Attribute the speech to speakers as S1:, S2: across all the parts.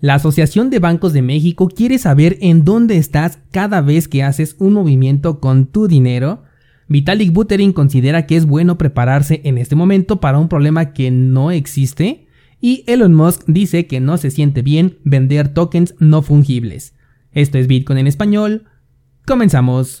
S1: La Asociación de Bancos de México quiere saber en dónde estás cada vez que haces un movimiento con tu dinero. Vitalik Buterin considera que es bueno prepararse en este momento para un problema que no existe. Y Elon Musk dice que no se siente bien vender tokens no fungibles. Esto es Bitcoin en español. Comenzamos.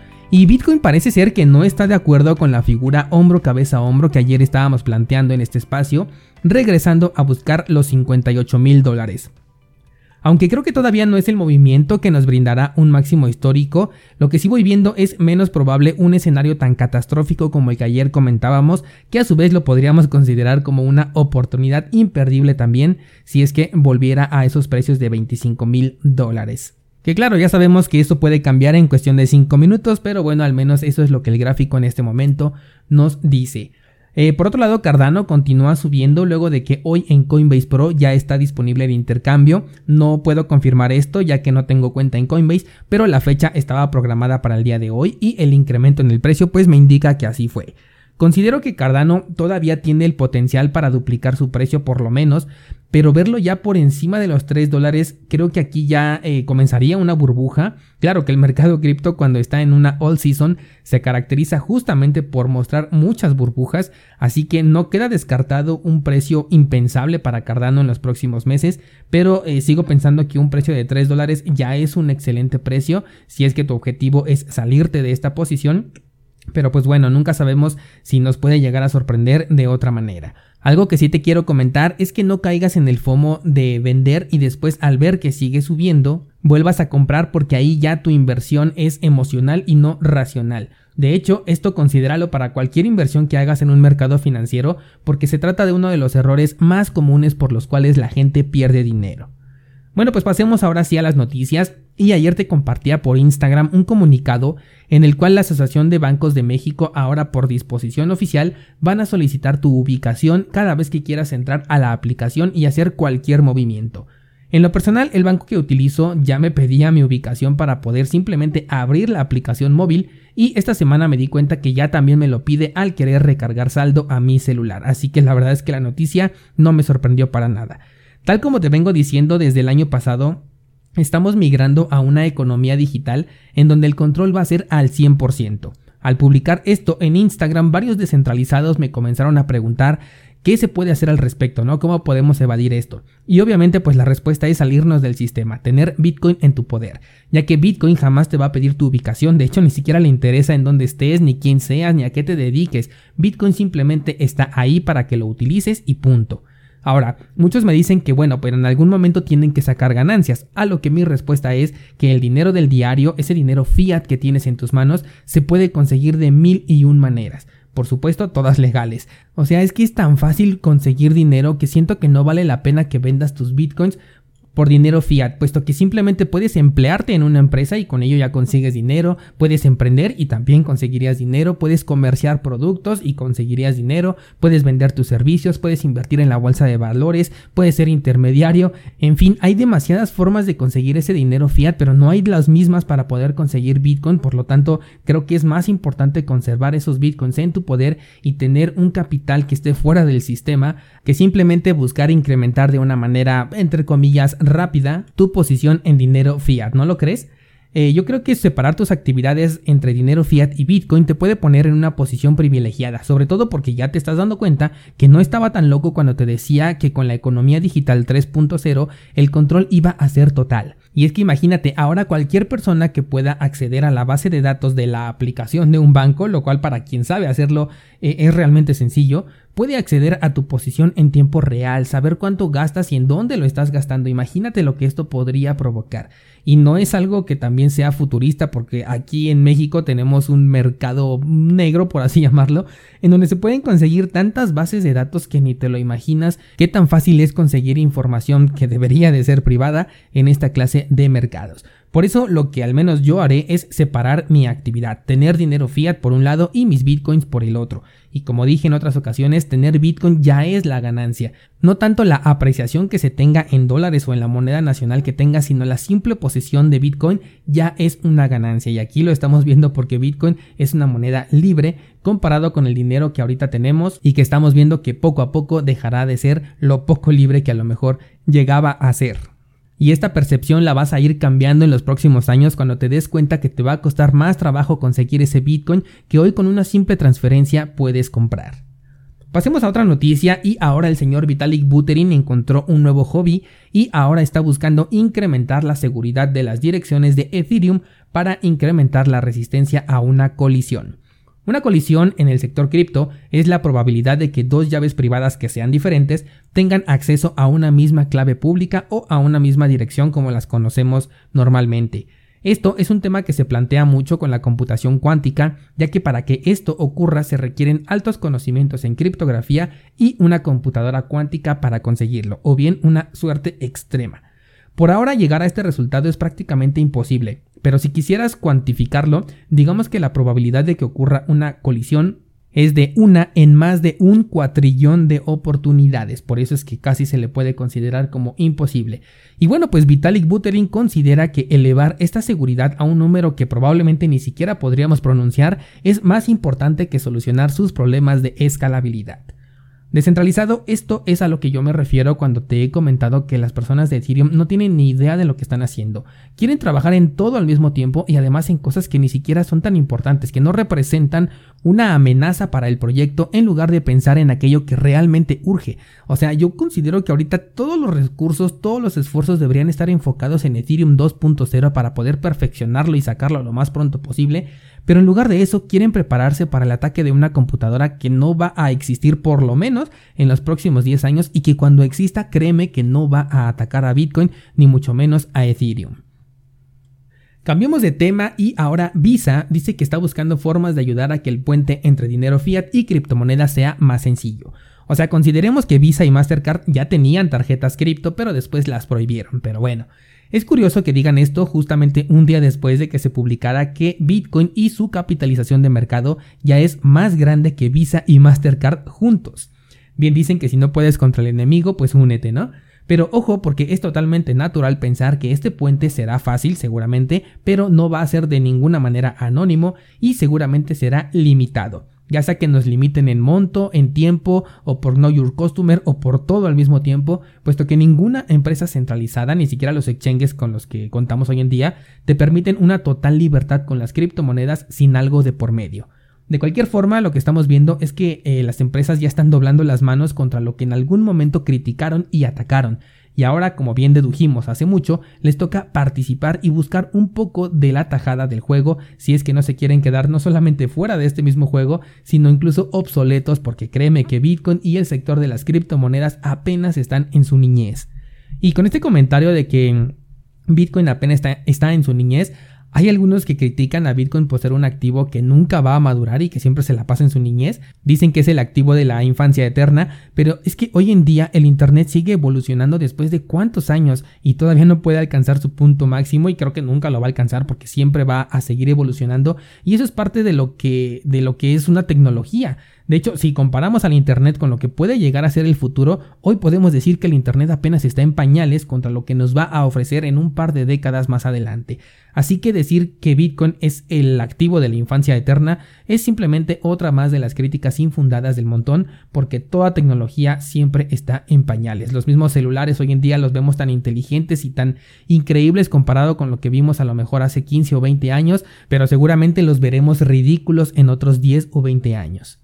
S1: y Bitcoin parece ser que no está de acuerdo con la figura hombro cabeza hombro que ayer estábamos planteando en este espacio, regresando a buscar los 58 mil dólares. Aunque creo que todavía no es el movimiento que nos brindará un máximo histórico, lo que sí voy viendo es menos probable un escenario tan catastrófico como el que ayer comentábamos, que a su vez lo podríamos considerar como una oportunidad imperdible también si es que volviera a esos precios de 25 mil dólares. Que claro, ya sabemos que esto puede cambiar en cuestión de 5 minutos, pero bueno, al menos eso es lo que el gráfico en este momento nos dice. Eh, por otro lado, Cardano continúa subiendo luego de que hoy en Coinbase Pro ya está disponible el intercambio. No puedo confirmar esto ya que no tengo cuenta en Coinbase, pero la fecha estaba programada para el día de hoy y el incremento en el precio pues me indica que así fue. Considero que Cardano todavía tiene el potencial para duplicar su precio por lo menos, pero verlo ya por encima de los 3 dólares, creo que aquí ya eh, comenzaría una burbuja. Claro que el mercado cripto cuando está en una all season se caracteriza justamente por mostrar muchas burbujas, así que no queda descartado un precio impensable para Cardano en los próximos meses, pero eh, sigo pensando que un precio de 3 dólares ya es un excelente precio si es que tu objetivo es salirte de esta posición pero pues bueno, nunca sabemos si nos puede llegar a sorprender de otra manera. Algo que sí te quiero comentar es que no caigas en el FOMO de vender y después al ver que sigue subiendo, vuelvas a comprar porque ahí ya tu inversión es emocional y no racional. De hecho, esto considéralo para cualquier inversión que hagas en un mercado financiero porque se trata de uno de los errores más comunes por los cuales la gente pierde dinero. Bueno, pues pasemos ahora sí a las noticias y ayer te compartía por Instagram un comunicado en el cual la Asociación de Bancos de México ahora por disposición oficial van a solicitar tu ubicación cada vez que quieras entrar a la aplicación y hacer cualquier movimiento. En lo personal, el banco que utilizo ya me pedía mi ubicación para poder simplemente abrir la aplicación móvil y esta semana me di cuenta que ya también me lo pide al querer recargar saldo a mi celular, así que la verdad es que la noticia no me sorprendió para nada. Tal como te vengo diciendo desde el año pasado, estamos migrando a una economía digital en donde el control va a ser al 100%. Al publicar esto en Instagram, varios descentralizados me comenzaron a preguntar qué se puede hacer al respecto, ¿no? ¿Cómo podemos evadir esto? Y obviamente pues la respuesta es salirnos del sistema, tener Bitcoin en tu poder, ya que Bitcoin jamás te va a pedir tu ubicación, de hecho ni siquiera le interesa en dónde estés, ni quién seas, ni a qué te dediques, Bitcoin simplemente está ahí para que lo utilices y punto. Ahora, muchos me dicen que bueno, pero en algún momento tienen que sacar ganancias, a lo que mi respuesta es que el dinero del diario, ese dinero fiat que tienes en tus manos, se puede conseguir de mil y un maneras. Por supuesto, todas legales. O sea, es que es tan fácil conseguir dinero que siento que no vale la pena que vendas tus bitcoins por dinero fiat, puesto que simplemente puedes emplearte en una empresa y con ello ya consigues dinero, puedes emprender y también conseguirías dinero, puedes comerciar productos y conseguirías dinero, puedes vender tus servicios, puedes invertir en la bolsa de valores, puedes ser intermediario, en fin, hay demasiadas formas de conseguir ese dinero fiat, pero no hay las mismas para poder conseguir Bitcoin, por lo tanto, creo que es más importante conservar esos Bitcoins en tu poder y tener un capital que esté fuera del sistema que simplemente buscar incrementar de una manera, entre comillas, rápida tu posición en dinero fiat, ¿no lo crees? Eh, yo creo que separar tus actividades entre dinero fiat y Bitcoin te puede poner en una posición privilegiada, sobre todo porque ya te estás dando cuenta que no estaba tan loco cuando te decía que con la economía digital 3.0 el control iba a ser total. Y es que imagínate, ahora cualquier persona que pueda acceder a la base de datos de la aplicación de un banco, lo cual para quien sabe hacerlo eh, es realmente sencillo, puede acceder a tu posición en tiempo real, saber cuánto gastas y en dónde lo estás gastando. Imagínate lo que esto podría provocar. Y no es algo que también sea futurista porque aquí en México tenemos un mercado negro, por así llamarlo, en donde se pueden conseguir tantas bases de datos que ni te lo imaginas qué tan fácil es conseguir información que debería de ser privada en esta clase de mercados. Por eso lo que al menos yo haré es separar mi actividad, tener dinero fiat por un lado y mis bitcoins por el otro. Y como dije en otras ocasiones, tener bitcoin ya es la ganancia. No tanto la apreciación que se tenga en dólares o en la moneda nacional que tenga, sino la simple posesión de bitcoin ya es una ganancia. Y aquí lo estamos viendo porque bitcoin es una moneda libre comparado con el dinero que ahorita tenemos y que estamos viendo que poco a poco dejará de ser lo poco libre que a lo mejor llegaba a ser. Y esta percepción la vas a ir cambiando en los próximos años cuando te des cuenta que te va a costar más trabajo conseguir ese Bitcoin que hoy con una simple transferencia puedes comprar. Pasemos a otra noticia y ahora el señor Vitalik Buterin encontró un nuevo hobby y ahora está buscando incrementar la seguridad de las direcciones de Ethereum para incrementar la resistencia a una colisión. Una colisión en el sector cripto es la probabilidad de que dos llaves privadas que sean diferentes tengan acceso a una misma clave pública o a una misma dirección como las conocemos normalmente. Esto es un tema que se plantea mucho con la computación cuántica, ya que para que esto ocurra se requieren altos conocimientos en criptografía y una computadora cuántica para conseguirlo, o bien una suerte extrema. Por ahora llegar a este resultado es prácticamente imposible, pero si quisieras cuantificarlo, digamos que la probabilidad de que ocurra una colisión es de una en más de un cuatrillón de oportunidades, por eso es que casi se le puede considerar como imposible. Y bueno, pues Vitalik Buterin considera que elevar esta seguridad a un número que probablemente ni siquiera podríamos pronunciar es más importante que solucionar sus problemas de escalabilidad. Descentralizado, esto es a lo que yo me refiero cuando te he comentado que las personas de Ethereum no tienen ni idea de lo que están haciendo. Quieren trabajar en todo al mismo tiempo y además en cosas que ni siquiera son tan importantes, que no representan una amenaza para el proyecto en lugar de pensar en aquello que realmente urge. O sea, yo considero que ahorita todos los recursos, todos los esfuerzos deberían estar enfocados en Ethereum 2.0 para poder perfeccionarlo y sacarlo lo más pronto posible pero en lugar de eso quieren prepararse para el ataque de una computadora que no va a existir por lo menos en los próximos 10 años y que cuando exista créeme que no va a atacar a Bitcoin ni mucho menos a Ethereum. Cambiemos de tema y ahora Visa dice que está buscando formas de ayudar a que el puente entre dinero fiat y criptomonedas sea más sencillo. O sea, consideremos que Visa y Mastercard ya tenían tarjetas cripto, pero después las prohibieron. Pero bueno, es curioso que digan esto justamente un día después de que se publicara que Bitcoin y su capitalización de mercado ya es más grande que Visa y Mastercard juntos. Bien dicen que si no puedes contra el enemigo, pues únete, ¿no? Pero ojo porque es totalmente natural pensar que este puente será fácil seguramente, pero no va a ser de ninguna manera anónimo y seguramente será limitado ya sea que nos limiten en monto, en tiempo, o por Know Your Customer, o por todo al mismo tiempo, puesto que ninguna empresa centralizada, ni siquiera los exchanges con los que contamos hoy en día, te permiten una total libertad con las criptomonedas sin algo de por medio. De cualquier forma, lo que estamos viendo es que eh, las empresas ya están doblando las manos contra lo que en algún momento criticaron y atacaron, y ahora, como bien dedujimos hace mucho, les toca participar y buscar un poco de la tajada del juego si es que no se quieren quedar no solamente fuera de este mismo juego, sino incluso obsoletos porque créeme que Bitcoin y el sector de las criptomonedas apenas están en su niñez. Y con este comentario de que Bitcoin apenas está, está en su niñez, hay algunos que critican a Bitcoin por ser un activo que nunca va a madurar y que siempre se la pasa en su niñez. Dicen que es el activo de la infancia eterna, pero es que hoy en día el Internet sigue evolucionando después de cuántos años y todavía no puede alcanzar su punto máximo y creo que nunca lo va a alcanzar porque siempre va a seguir evolucionando y eso es parte de lo que, de lo que es una tecnología. De hecho, si comparamos al Internet con lo que puede llegar a ser el futuro, hoy podemos decir que el Internet apenas está en pañales contra lo que nos va a ofrecer en un par de décadas más adelante. Así que decir que Bitcoin es el activo de la infancia eterna es simplemente otra más de las críticas infundadas del montón, porque toda tecnología siempre está en pañales. Los mismos celulares hoy en día los vemos tan inteligentes y tan increíbles comparado con lo que vimos a lo mejor hace 15 o 20 años, pero seguramente los veremos ridículos en otros 10 o 20 años.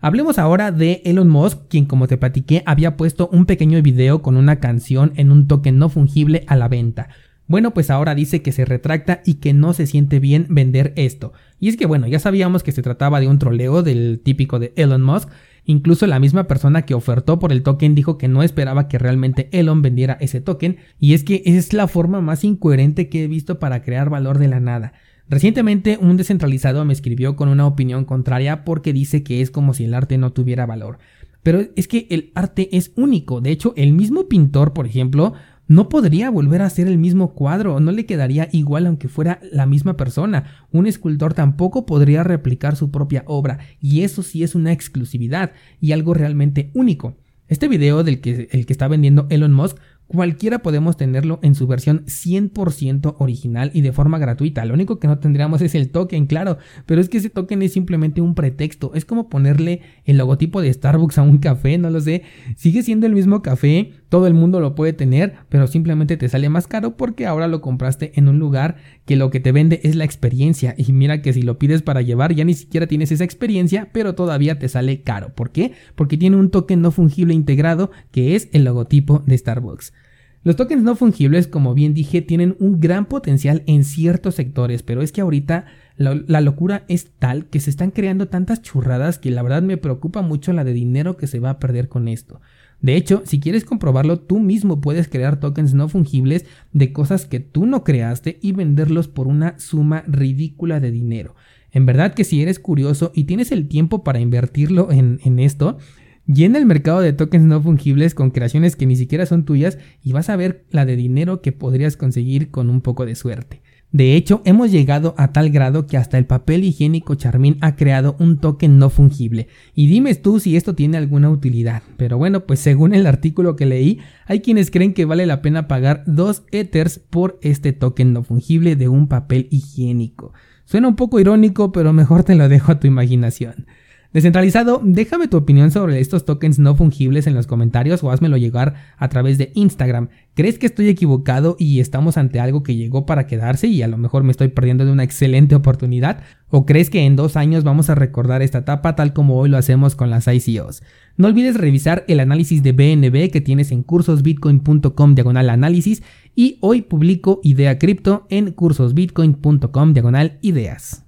S1: Hablemos ahora de Elon Musk, quien como te platiqué había puesto un pequeño video con una canción en un token no fungible a la venta. Bueno, pues ahora dice que se retracta y que no se siente bien vender esto. Y es que bueno, ya sabíamos que se trataba de un troleo del típico de Elon Musk, Incluso la misma persona que ofertó por el token dijo que no esperaba que realmente Elon vendiera ese token y es que es la forma más incoherente que he visto para crear valor de la nada. Recientemente un descentralizado me escribió con una opinión contraria porque dice que es como si el arte no tuviera valor. Pero es que el arte es único. De hecho, el mismo pintor, por ejemplo, no podría volver a hacer el mismo cuadro, no le quedaría igual aunque fuera la misma persona. Un escultor tampoco podría replicar su propia obra, y eso sí es una exclusividad y algo realmente único. Este video del que, el que está vendiendo Elon Musk Cualquiera podemos tenerlo en su versión 100% original y de forma gratuita. Lo único que no tendríamos es el token, claro, pero es que ese token es simplemente un pretexto. Es como ponerle el logotipo de Starbucks a un café, no lo sé. Sigue siendo el mismo café, todo el mundo lo puede tener, pero simplemente te sale más caro porque ahora lo compraste en un lugar que lo que te vende es la experiencia. Y mira que si lo pides para llevar ya ni siquiera tienes esa experiencia, pero todavía te sale caro. ¿Por qué? Porque tiene un token no fungible integrado que es el logotipo de Starbucks. Los tokens no fungibles, como bien dije, tienen un gran potencial en ciertos sectores, pero es que ahorita la, locura es tal que se están creando tantas churradas que la verdad me preocupa mucho la de dinero que se va a perder con esto. De hecho, si quieres comprobarlo, tú mismo puedes crear tokens no fungibles de cosas que tú no creaste y venderlos por una suma ridícula de dinero. En verdad que si eres curioso y tienes el tiempo para invertirlo en, esto, Llena el mercado de tokens no fungibles con creaciones que ni siquiera son tuyas y vas a ver la de dinero que podrías conseguir con un poco de suerte. De hecho, hemos llegado a tal grado que hasta el papel higiénico Charmin ha creado un token no fungible. Y dime tú si esto tiene alguna utilidad. Pero bueno, pues según el artículo que leí, hay quienes creen que vale la pena pagar 2 Ethers por este token no fungible de un papel higiénico. Suena un poco irónico, pero mejor te lo dejo a tu imaginación. Descentralizado, déjame tu opinión sobre estos tokens no fungibles en los comentarios o házmelo llegar a través de Instagram. ¿Crees que estoy equivocado y estamos ante algo que llegó para quedarse y a lo mejor me estoy perdiendo de una excelente oportunidad? ¿O crees que en dos años vamos a recordar esta etapa tal como hoy lo hacemos con las ICOs? No olvides revisar el análisis de BNB que tienes en cursosbitcoin.com diagonal análisis y hoy publico Idea Cripto en cursosbitcoin.com diagonal ideas.